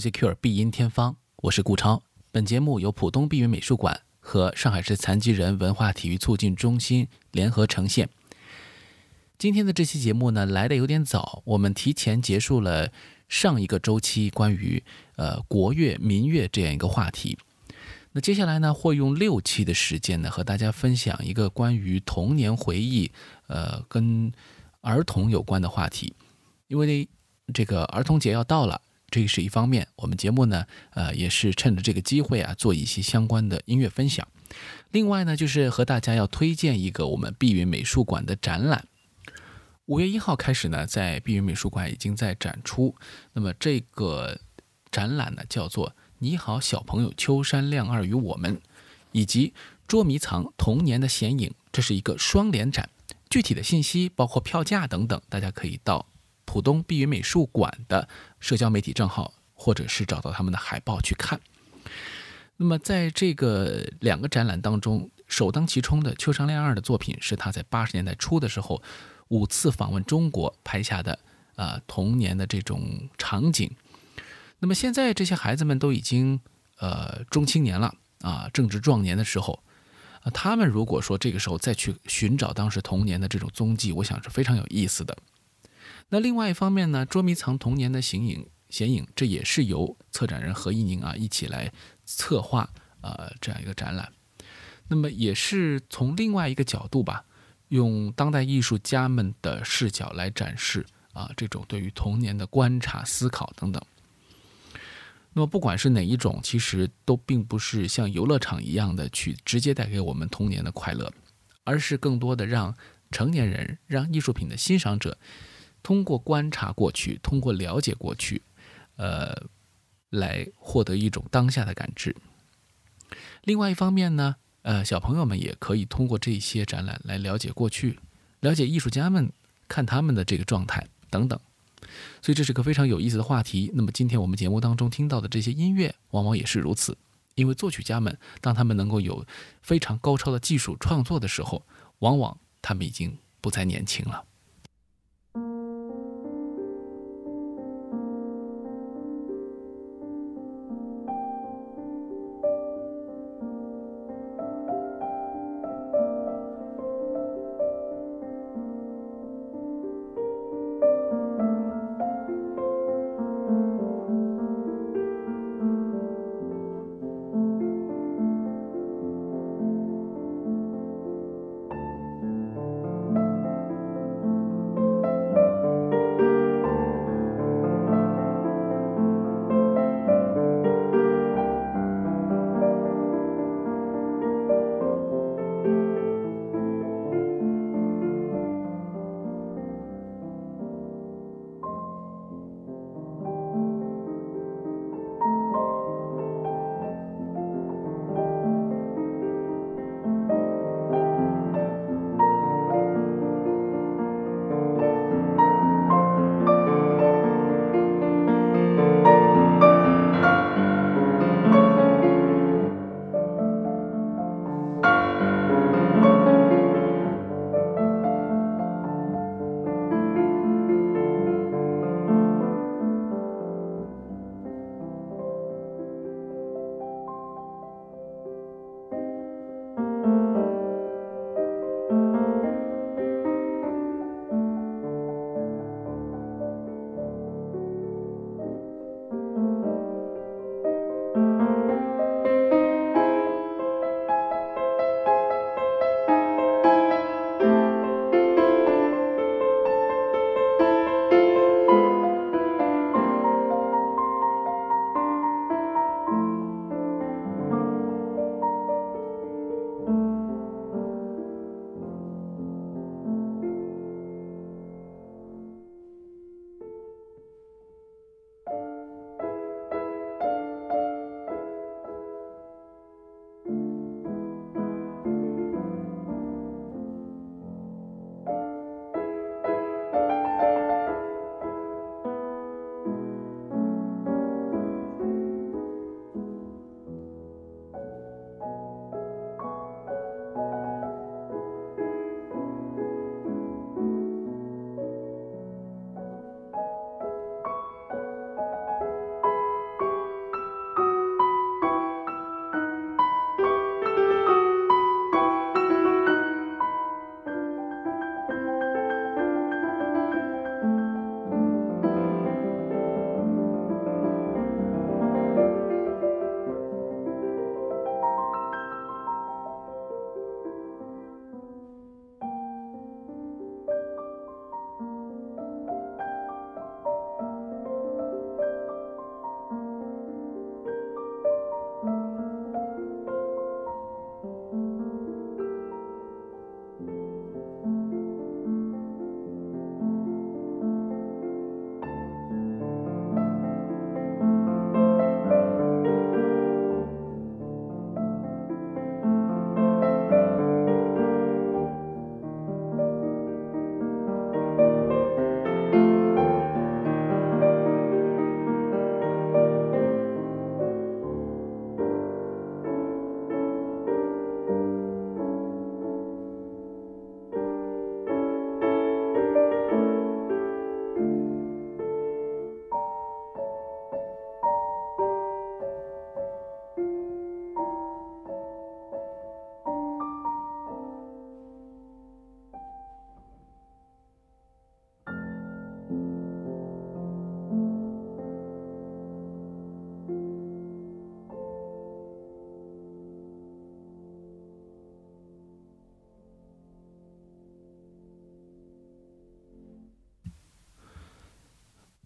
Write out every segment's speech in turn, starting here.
Being Music Cure 必音天方，我是顾超。本节目由浦东碧云美术馆和上海市残疾人文化体育促进中心联合呈现。今天的这期节目呢，来的有点早，我们提前结束了上一个周期关于呃国乐、民乐这样一个话题。那接下来呢，会用六期的时间呢，和大家分享一个关于童年回忆，呃，跟儿童有关的话题。因为这个儿童节要到了，这是一方面。我们节目呢，呃，也是趁着这个机会啊，做一些相关的音乐分享。另外呢，就是和大家要推荐一个我们碧云美术馆的展览。五月一号开始呢，在碧云美术馆已经在展出。那么这个展览呢，叫做《你好，小朋友》，秋山亮二与我们，以及捉迷藏童年的显影，这是一个双联展。具体的信息包括票价等等，大家可以到。浦东碧云美术馆的社交媒体账号，或者是找到他们的海报去看。那么，在这个两个展览当中，首当其冲的秋山亮二的作品是他在八十年代初的时候五次访问中国拍下的啊童年的这种场景。那么现在这些孩子们都已经呃中青年了啊，正值壮年的时候，他们如果说这个时候再去寻找当时童年的这种踪迹，我想是非常有意思的。那另外一方面呢，捉迷藏童年的形影显影，这也是由策展人何一宁啊一起来策划呃这样一个展览。那么也是从另外一个角度吧，用当代艺术家们的视角来展示啊这种对于童年的观察、思考等等。那么不管是哪一种，其实都并不是像游乐场一样的去直接带给我们童年的快乐，而是更多的让成年人、让艺术品的欣赏者。通过观察过去，通过了解过去，呃，来获得一种当下的感知。另外一方面呢，呃，小朋友们也可以通过这些展览来了解过去，了解艺术家们看他们的这个状态等等。所以这是个非常有意思的话题。那么今天我们节目当中听到的这些音乐，往往也是如此。因为作曲家们当他们能够有非常高超的技术创作的时候，往往他们已经不再年轻了。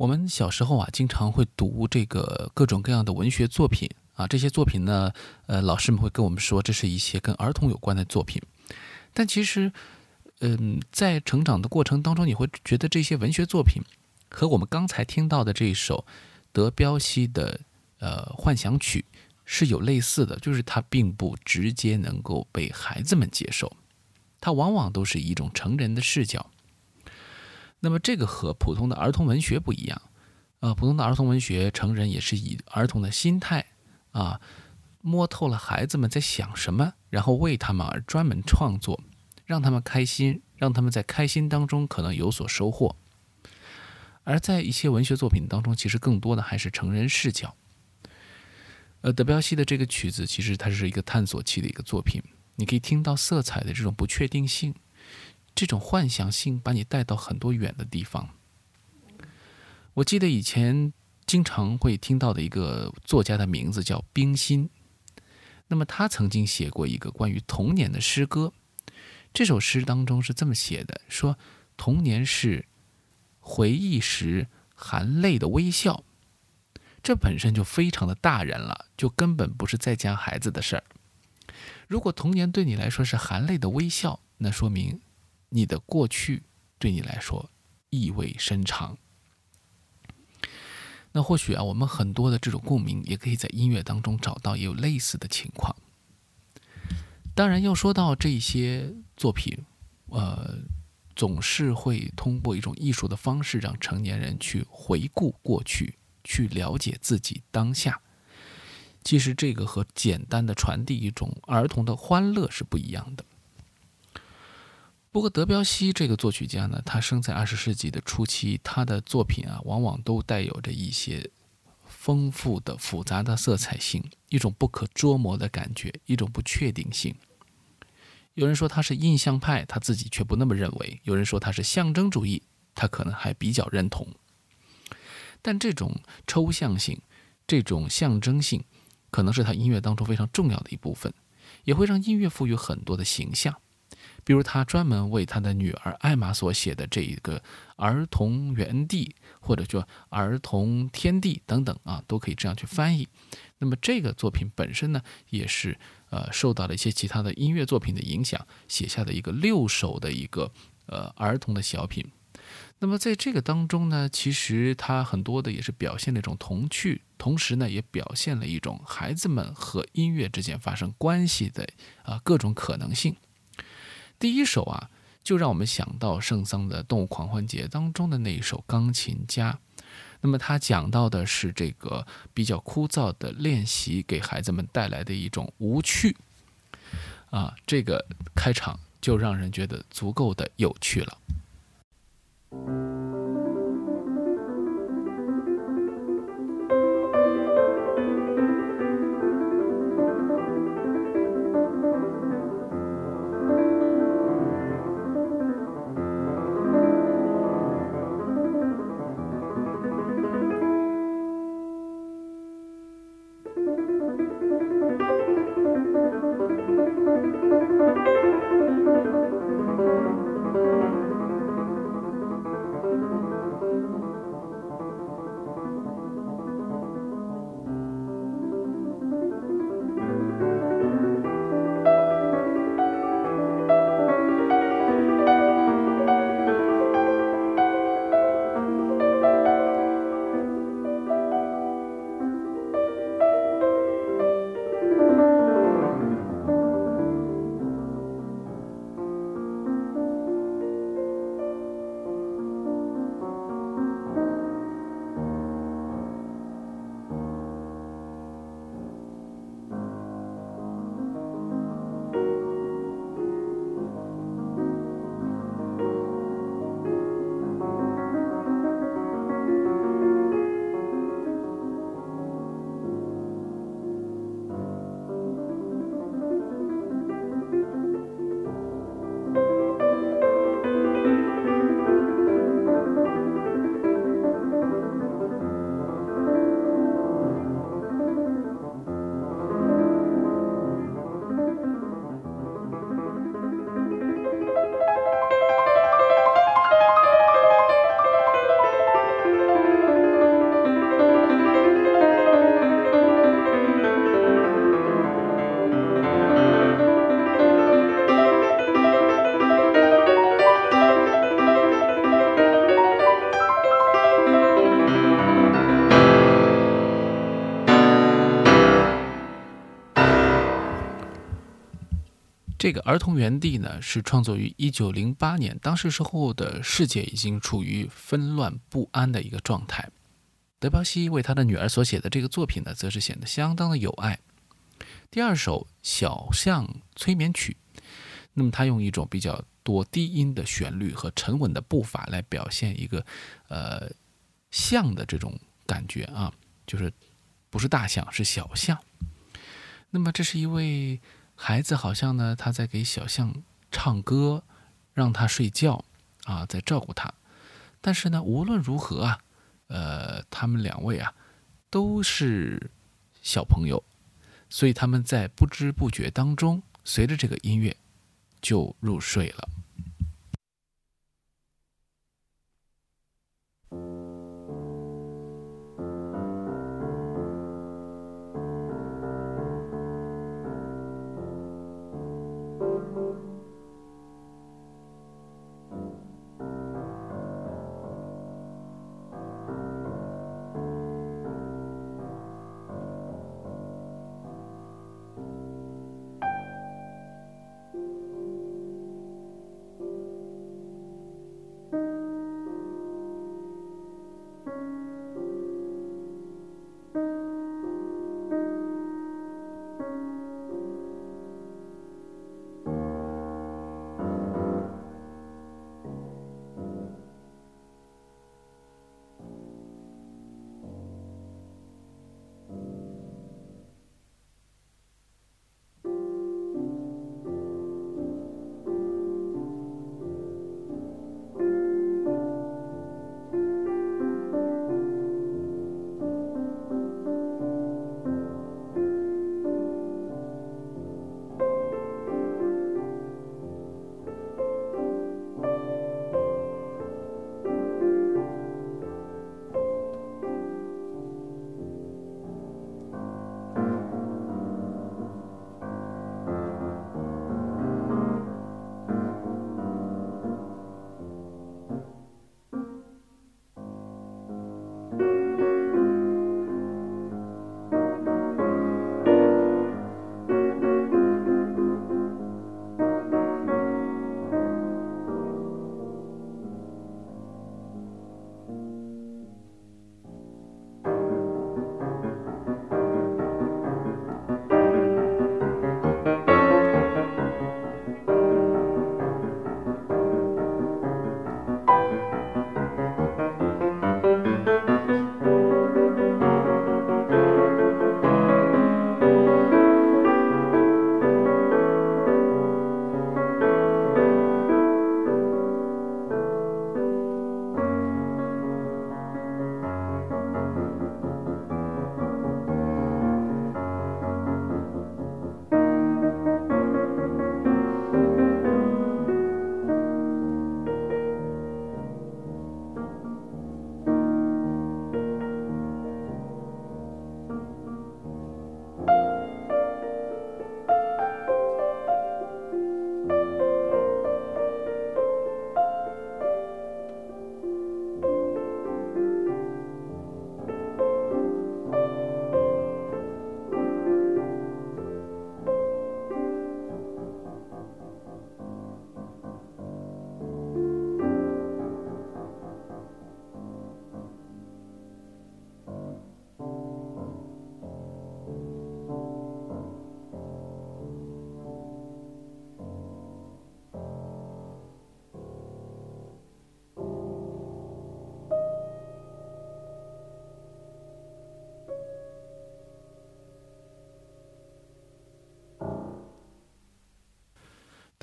我们小时候啊，经常会读这个各种各样的文学作品啊，这些作品呢，呃，老师们会跟我们说，这是一些跟儿童有关的作品。但其实，嗯，在成长的过程当中，你会觉得这些文学作品和我们刚才听到的这一首德彪西的呃幻想曲是有类似的，就是它并不直接能够被孩子们接受，它往往都是一种成人的视角。那么这个和普通的儿童文学不一样，呃，普通的儿童文学，成人也是以儿童的心态啊，摸透了孩子们在想什么，然后为他们而专门创作，让他们开心，让他们在开心当中可能有所收获。而在一些文学作品当中，其实更多的还是成人视角。呃，德彪西的这个曲子，其实它是一个探索期的一个作品，你可以听到色彩的这种不确定性。这种幻想性把你带到很多远的地方。我记得以前经常会听到的一个作家的名字叫冰心，那么他曾经写过一个关于童年的诗歌。这首诗当中是这么写的：说童年是回忆时含泪的微笑，这本身就非常的大人了，就根本不是在家孩子的事儿。如果童年对你来说是含泪的微笑，那说明。你的过去对你来说意味深长。那或许啊，我们很多的这种共鸣，也可以在音乐当中找到，也有类似的情况。当然，要说到这些作品，呃，总是会通过一种艺术的方式，让成年人去回顾过去，去了解自己当下。其实，这个和简单的传递一种儿童的欢乐是不一样的。不过，德彪西这个作曲家呢，他生在二十世纪的初期，他的作品啊，往往都带有着一些丰富的、复杂的色彩性，一种不可捉摸的感觉，一种不确定性。有人说他是印象派，他自己却不那么认为；有人说他是象征主义，他可能还比较认同。但这种抽象性、这种象征性，可能是他音乐当中非常重要的一部分，也会让音乐赋予很多的形象。比如他专门为他的女儿艾玛所写的这一个儿童园地，或者叫儿童天地等等啊，都可以这样去翻译。那么这个作品本身呢，也是呃受到了一些其他的音乐作品的影响，写下的一个六首的一个呃儿童的小品。那么在这个当中呢，其实它很多的也是表现了一种童趣，同时呢也表现了一种孩子们和音乐之间发生关系的啊各种可能性。第一首啊，就让我们想到圣桑的《动物狂欢节》当中的那一首钢琴家。那么他讲到的是这个比较枯燥的练习给孩子们带来的一种无趣啊，这个开场就让人觉得足够的有趣了。个《儿童园地》呢，是创作于一九零八年，当时时候的世界已经处于纷乱不安的一个状态。德彪西为他的女儿所写的这个作品呢，则是显得相当的有爱。第二首《小象催眠曲》，那么他用一种比较多低音的旋律和沉稳的步伐来表现一个呃象的这种感觉啊，就是不是大象，是小象。那么这是一位。孩子好像呢，他在给小象唱歌，让他睡觉，啊，在照顾他。但是呢，无论如何啊，呃，他们两位啊，都是小朋友，所以他们在不知不觉当中，随着这个音乐就入睡了。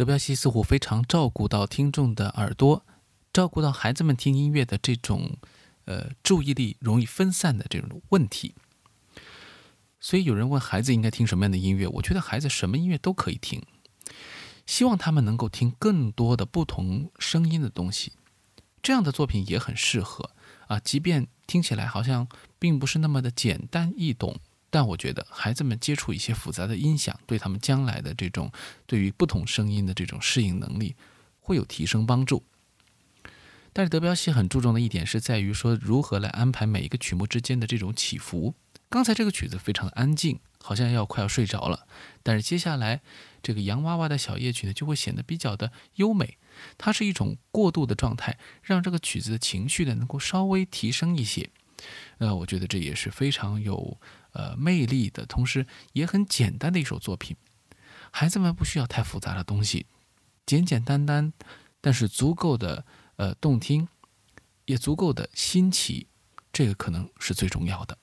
德彪西似乎非常照顾到听众的耳朵，照顾到孩子们听音乐的这种，呃，注意力容易分散的这种问题。所以有人问孩子应该听什么样的音乐，我觉得孩子什么音乐都可以听，希望他们能够听更多的不同声音的东西，这样的作品也很适合啊，即便听起来好像并不是那么的简单易懂。但我觉得孩子们接触一些复杂的音响，对他们将来的这种对于不同声音的这种适应能力会有提升帮助。但是德彪西很注重的一点是在于说如何来安排每一个曲目之间的这种起伏，刚才这个曲子非常的安静，好像要快要睡着了，但是接下来这个洋娃娃的小夜曲呢，就会显得比较的优美。它是一种过渡的状态，让这个曲子的情绪呢能够稍微提升一些。呃，我觉得这也是非常有呃魅力的，同时也很简单的一首作品。孩子们不需要太复杂的东西，简简单单，但是足够的呃动听，也足够的新奇，这个可能是最重要的。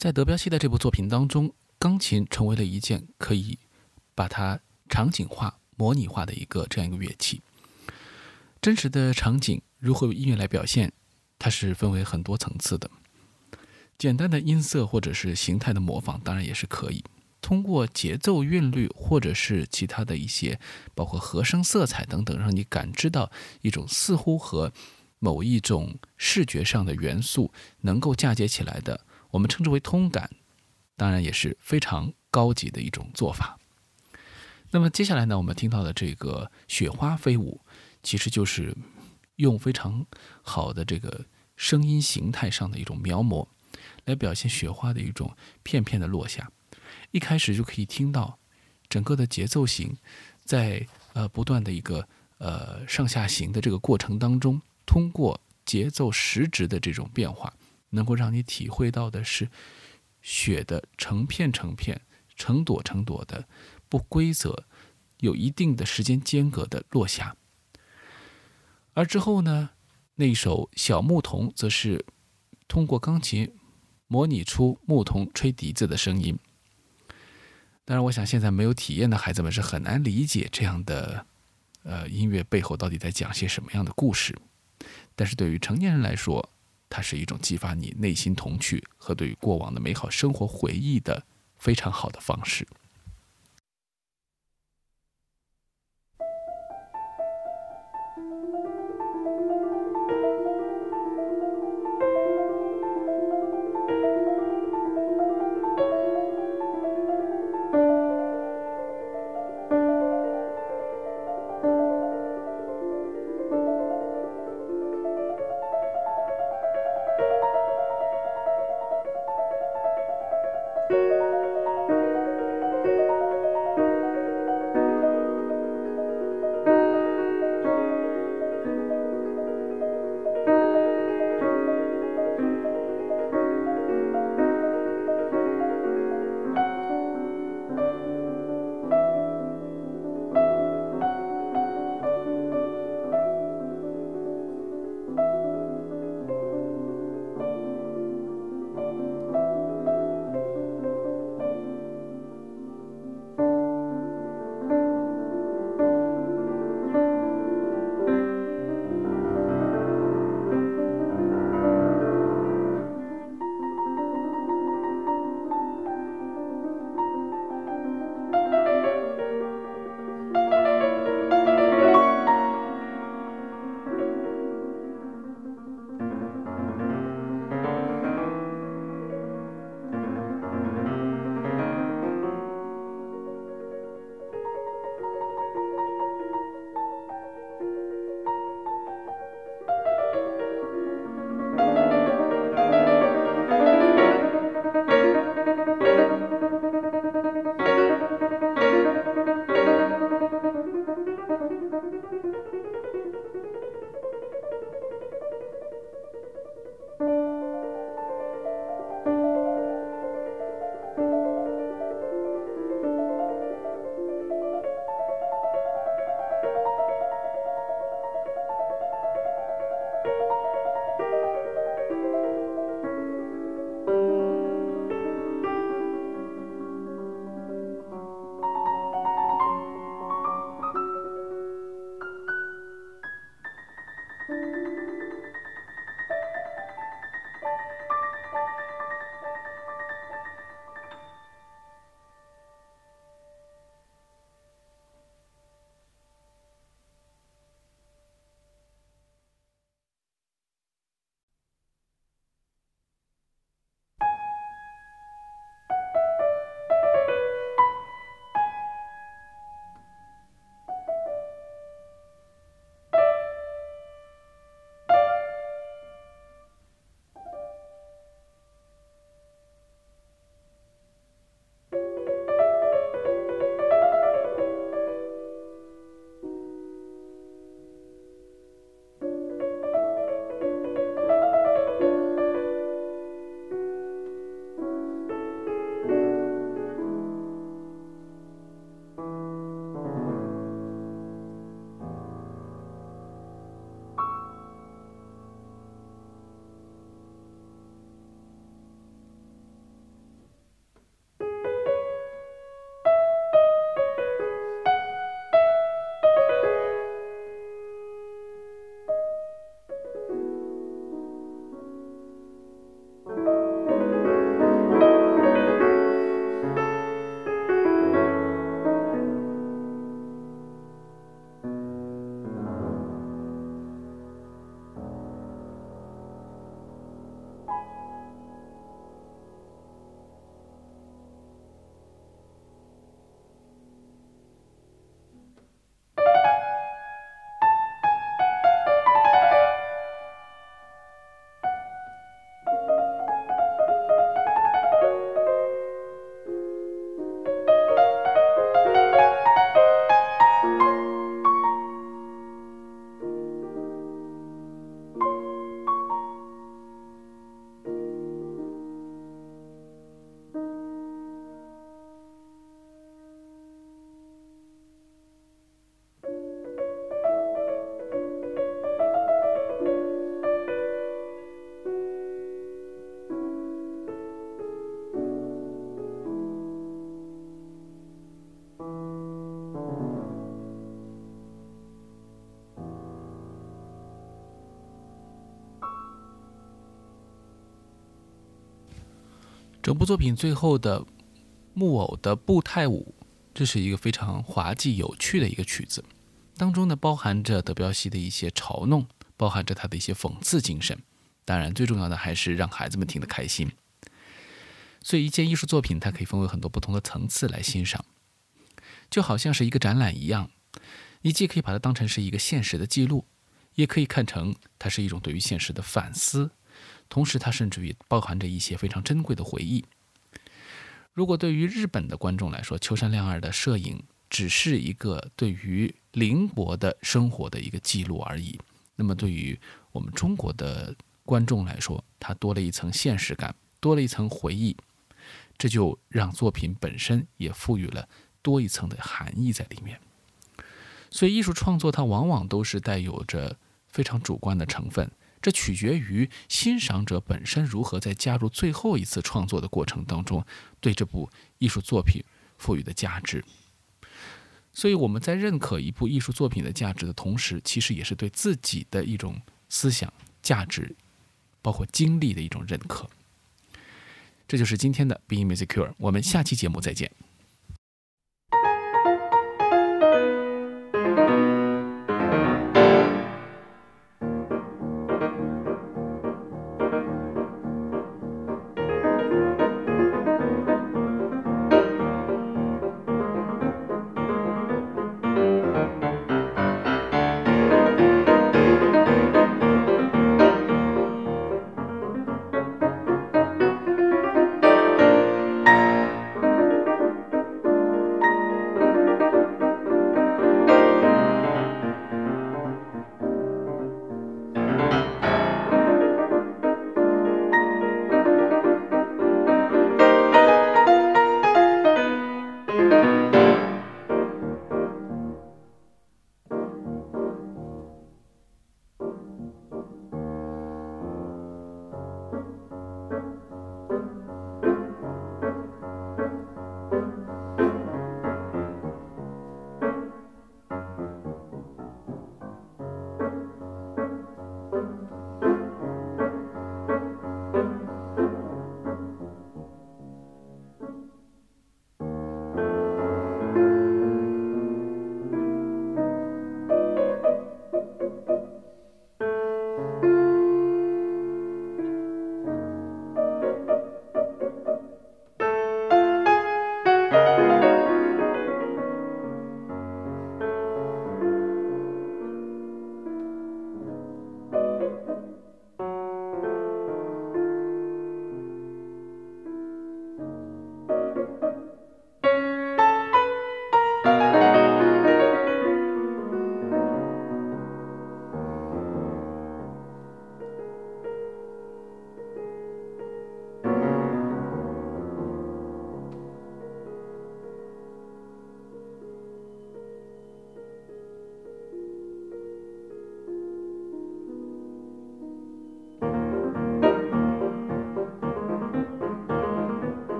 在德彪西的这部作品当中，钢琴成为了一件可以把它场景化、模拟化的一个这样一个乐器。真实的场景如何用音乐来表现，它是分为很多层次的。简单的音色或者是形态的模仿，当然也是可以。通过节奏韵律或者是其他的一些，包括和声、色彩等等，让你感知到一种似乎和某一种视觉上的元素能够嫁接起来的。我们称之为通感，当然也是非常高级的一种做法。那么接下来呢，我们听到的这个雪花飞舞，其实就是用非常好的这个声音形态上的一种描摹，来表现雪花的一种片片的落下。一开始就可以听到整个的节奏型，在呃不断的一个呃上下行的这个过程当中，通过节奏时值的这种变化。能够让你体会到的是雪的成片成片、成朵成朵的不规则、有一定的时间间隔的落下。而之后呢，那首小牧童则是通过钢琴模拟出牧童吹笛子的声音。当然，我想现在没有体验的孩子们是很难理解这样的呃音乐背后到底在讲些什么样的故事。但是对于成年人来说，它是一种激发你内心童趣和对于过往的美好生活回忆的非常好的方式。整部作品最后的木偶的步态舞，这是一个非常滑稽有趣的一个曲子，当中呢包含着德彪西的一些嘲弄，包含着他的一些讽刺精神。当然，最重要的还是让孩子们听得开心。所以，一件艺术作品它可以分为很多不同的层次来欣赏，就好像是一个展览一样。你既可以把它当成是一个现实的记录，也可以看成它是一种对于现实的反思。同时，它甚至于包含着一些非常珍贵的回忆。如果对于日本的观众来说，秋山亮二的摄影只是一个对于邻国的生活的一个记录而已，那么对于我们中国的观众来说，它多了一层现实感，多了一层回忆，这就让作品本身也赋予了多一层的含义在里面。所以，艺术创作它往往都是带有着非常主观的成分。这取决于欣赏者本身如何在加入最后一次创作的过程当中，对这部艺术作品赋予的价值。所以我们在认可一部艺术作品的价值的同时，其实也是对自己的一种思想价值，包括经历的一种认可。这就是今天的 Being Musicure，我们下期节目再见。